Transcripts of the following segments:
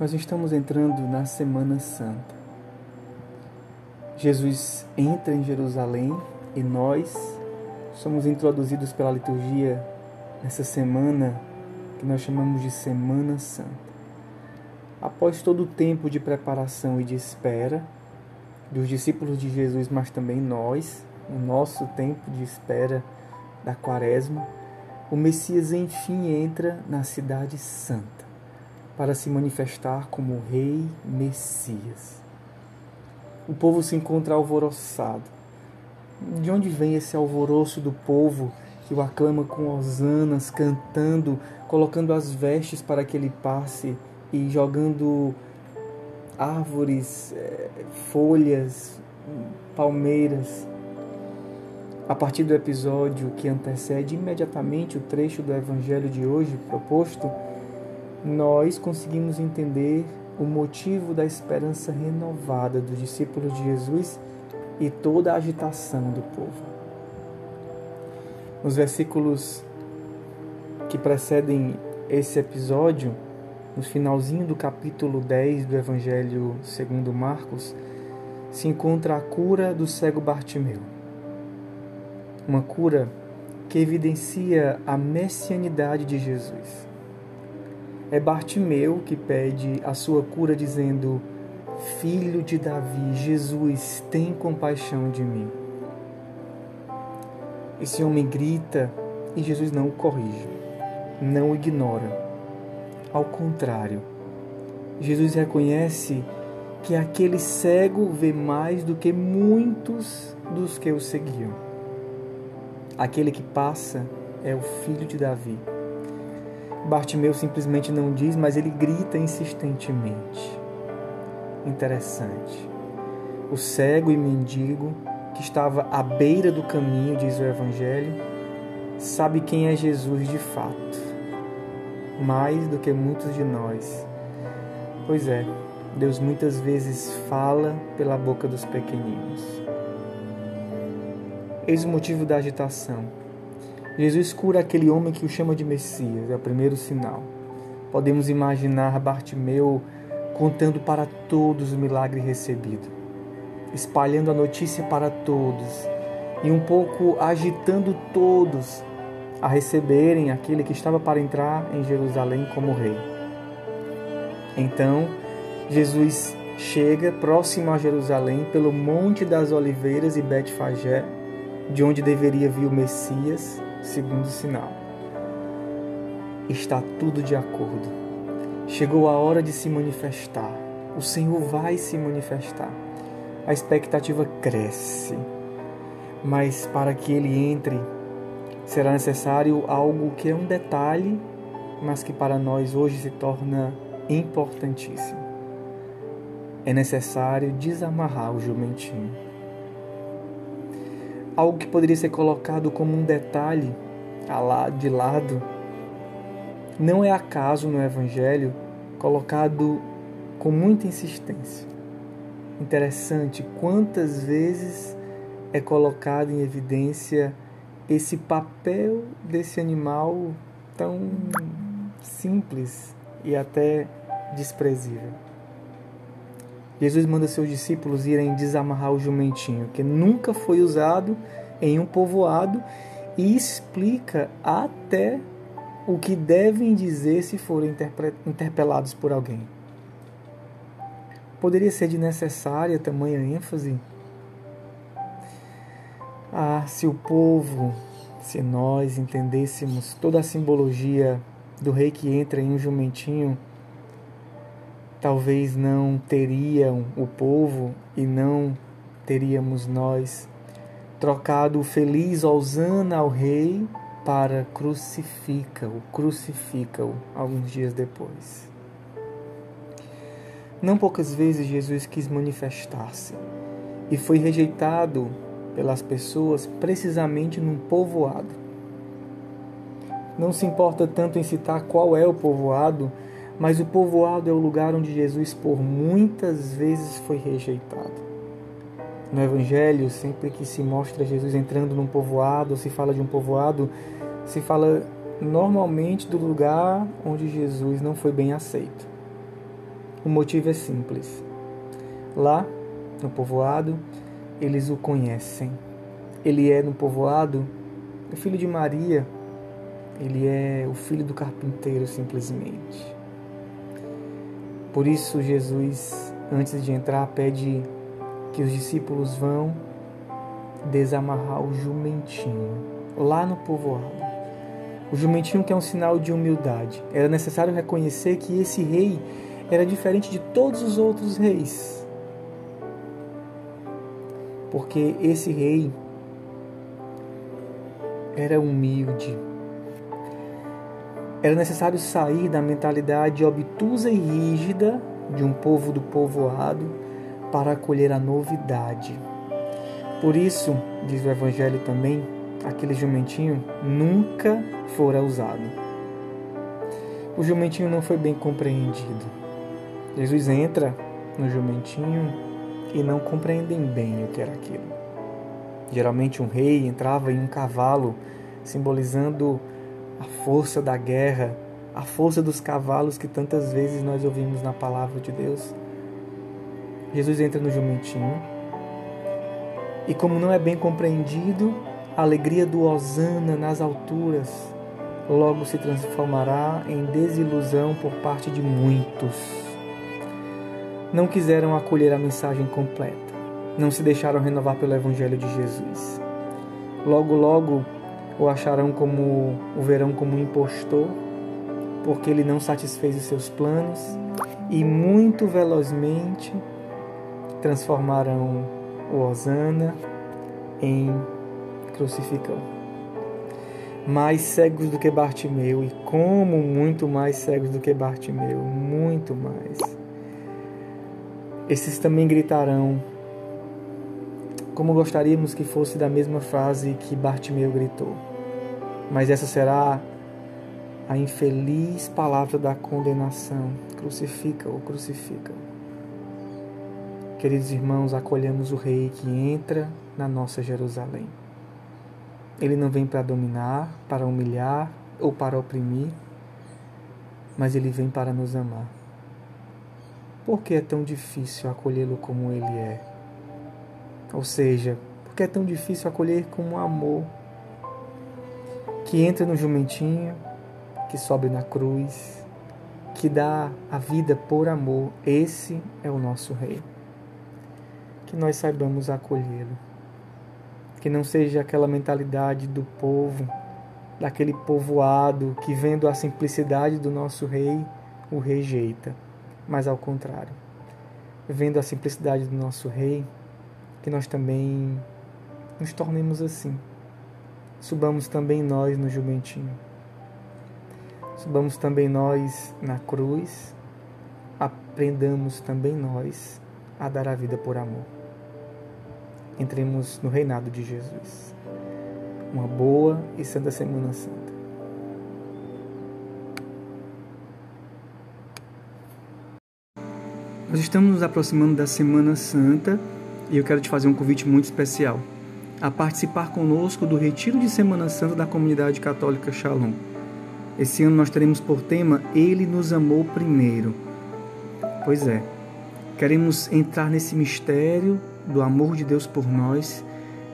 Nós estamos entrando na Semana Santa. Jesus entra em Jerusalém e nós somos introduzidos pela liturgia nessa semana que nós chamamos de Semana Santa. Após todo o tempo de preparação e de espera dos discípulos de Jesus, mas também nós, o nosso tempo de espera da Quaresma, o Messias enfim entra na Cidade Santa para se manifestar como Rei Messias. O povo se encontra alvoroçado. De onde vem esse alvoroço do povo que o aclama com hosanas, cantando, colocando as vestes para que ele passe e jogando árvores, eh, folhas, palmeiras? A partir do episódio que antecede imediatamente o trecho do evangelho de hoje proposto, nós conseguimos entender o motivo da esperança renovada dos discípulos de Jesus e toda a agitação do povo. Nos versículos que precedem esse episódio, no finalzinho do capítulo 10 do Evangelho segundo Marcos, se encontra a cura do cego Bartimeu. Uma cura que evidencia a messianidade de Jesus. É Bartimeu que pede a sua cura, dizendo: Filho de Davi, Jesus, tem compaixão de mim. Esse homem grita e Jesus não o corrige, não o ignora. Ao contrário, Jesus reconhece que aquele cego vê mais do que muitos dos que o seguiam. Aquele que passa é o filho de Davi Bartimeu simplesmente não diz, mas ele grita insistentemente. Interessante. O cego e mendigo, que estava à beira do caminho, diz o Evangelho, sabe quem é Jesus de fato, mais do que muitos de nós. Pois é, Deus muitas vezes fala pela boca dos pequeninos. Eis o motivo da agitação Jesus cura aquele homem que o chama de Messias, é o primeiro sinal. Podemos imaginar Bartimeu contando para todos o milagre recebido, espalhando a notícia para todos e um pouco agitando todos a receberem aquele que estava para entrar em Jerusalém como rei. Então, Jesus chega próximo a Jerusalém pelo Monte das Oliveiras e Betfagé, de onde deveria vir o Messias, segundo sinal. Está tudo de acordo. Chegou a hora de se manifestar. O Senhor vai se manifestar. A expectativa cresce. Mas para que ele entre, será necessário algo que é um detalhe, mas que para nós hoje se torna importantíssimo. É necessário desamarrar o jumentinho algo que poderia ser colocado como um detalhe de lado, não é acaso no Evangelho colocado com muita insistência. Interessante quantas vezes é colocado em evidência esse papel desse animal tão simples e até desprezível. Jesus manda seus discípulos irem desamarrar o jumentinho, que nunca foi usado em um povoado, e explica até o que devem dizer se forem interpelados por alguém. Poderia ser de necessária tamanha ênfase? Ah, se o povo, se nós entendêssemos toda a simbologia do rei que entra em um jumentinho, talvez não teriam o povo e não teríamos nós trocado o feliz Osana ao rei para crucifica-o, crucifica-o alguns dias depois. Não poucas vezes Jesus quis manifestar-se e foi rejeitado pelas pessoas precisamente num povoado. Não se importa tanto em citar qual é o povoado, mas o povoado é o lugar onde Jesus por muitas vezes foi rejeitado. No Evangelho, sempre que se mostra Jesus entrando num povoado, ou se fala de um povoado, se fala normalmente do lugar onde Jesus não foi bem aceito. O motivo é simples. Lá, no povoado, eles o conhecem. Ele é no povoado o filho de Maria, ele é o filho do carpinteiro simplesmente. Por isso, Jesus, antes de entrar, pede que os discípulos vão desamarrar o jumentinho lá no povoado. O jumentinho que é um sinal de humildade. Era necessário reconhecer que esse rei era diferente de todos os outros reis. Porque esse rei era humilde, era necessário sair da mentalidade obtusa e rígida de um povo do povoado para acolher a novidade. Por isso, diz o Evangelho também, aquele jumentinho nunca fora usado. O jumentinho não foi bem compreendido. Jesus entra no jumentinho e não compreendem bem o que era aquilo. Geralmente um rei entrava em um cavalo, simbolizando a força da guerra, a força dos cavalos que tantas vezes nós ouvimos na palavra de Deus. Jesus entra no jumentinho e, como não é bem compreendido, a alegria do Osana nas alturas logo se transformará em desilusão por parte de muitos. Não quiseram acolher a mensagem completa, não se deixaram renovar pelo Evangelho de Jesus. Logo, logo, o acharão como o verão como impostor, porque ele não satisfez os seus planos e muito velozmente transformarão o Osana em crucificão. Mais cegos do que Bartimeu, e como muito mais cegos do que Bartimeu, muito mais. Esses também gritarão como gostaríamos que fosse da mesma frase que Bartimeu gritou. Mas essa será a infeliz palavra da condenação. Crucifica-o, crucifica-o. Queridos irmãos, acolhemos o Rei que entra na nossa Jerusalém. Ele não vem para dominar, para humilhar ou para oprimir, mas ele vem para nos amar. Por que é tão difícil acolhê-lo como ele é? Ou seja, porque é tão difícil acolher com um amor que entra no jumentinho, que sobe na cruz, que dá a vida por amor. Esse é o nosso Rei. Que nós saibamos acolhê-lo. Que não seja aquela mentalidade do povo, daquele povoado que, vendo a simplicidade do nosso Rei, o rejeita. Mas ao contrário, vendo a simplicidade do nosso Rei, que nós também nos tornemos assim. Subamos também nós no jumentinho. Subamos também nós na cruz. Aprendamos também nós a dar a vida por amor. Entremos no reinado de Jesus. Uma boa e santa Semana Santa. Nós estamos nos aproximando da Semana Santa e eu quero te fazer um convite muito especial a participar conosco do Retiro de Semana Santa da Comunidade Católica Shalom. Esse ano nós teremos por tema Ele nos amou primeiro. Pois é, queremos entrar nesse mistério do amor de Deus por nós.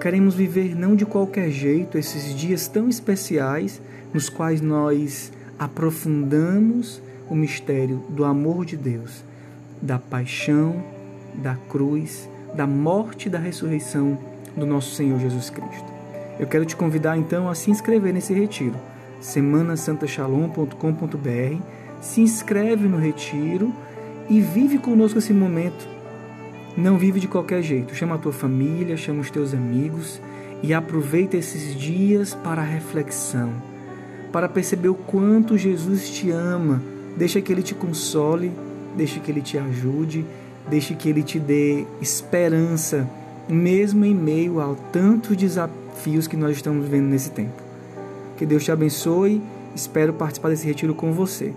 Queremos viver não de qualquer jeito esses dias tão especiais nos quais nós aprofundamos o mistério do amor de Deus, da paixão, da cruz da morte e da ressurreição do nosso Senhor Jesus Cristo. Eu quero te convidar então a se inscrever nesse retiro, semanasantachalom.com.br. Se inscreve no retiro e vive conosco esse momento. Não vive de qualquer jeito. Chama a tua família, chama os teus amigos e aproveita esses dias para reflexão, para perceber o quanto Jesus te ama. Deixa que ele te console, deixa que ele te ajude Deixe que Ele te dê esperança, mesmo em meio a tantos desafios que nós estamos vivendo nesse tempo. Que Deus te abençoe. Espero participar desse retiro com você.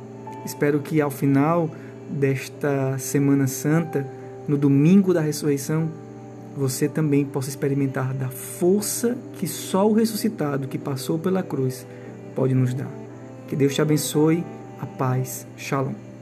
Espero que ao final desta Semana Santa, no domingo da ressurreição, você também possa experimentar da força que só o ressuscitado que passou pela cruz pode nos dar. Que Deus te abençoe. A paz. Shalom.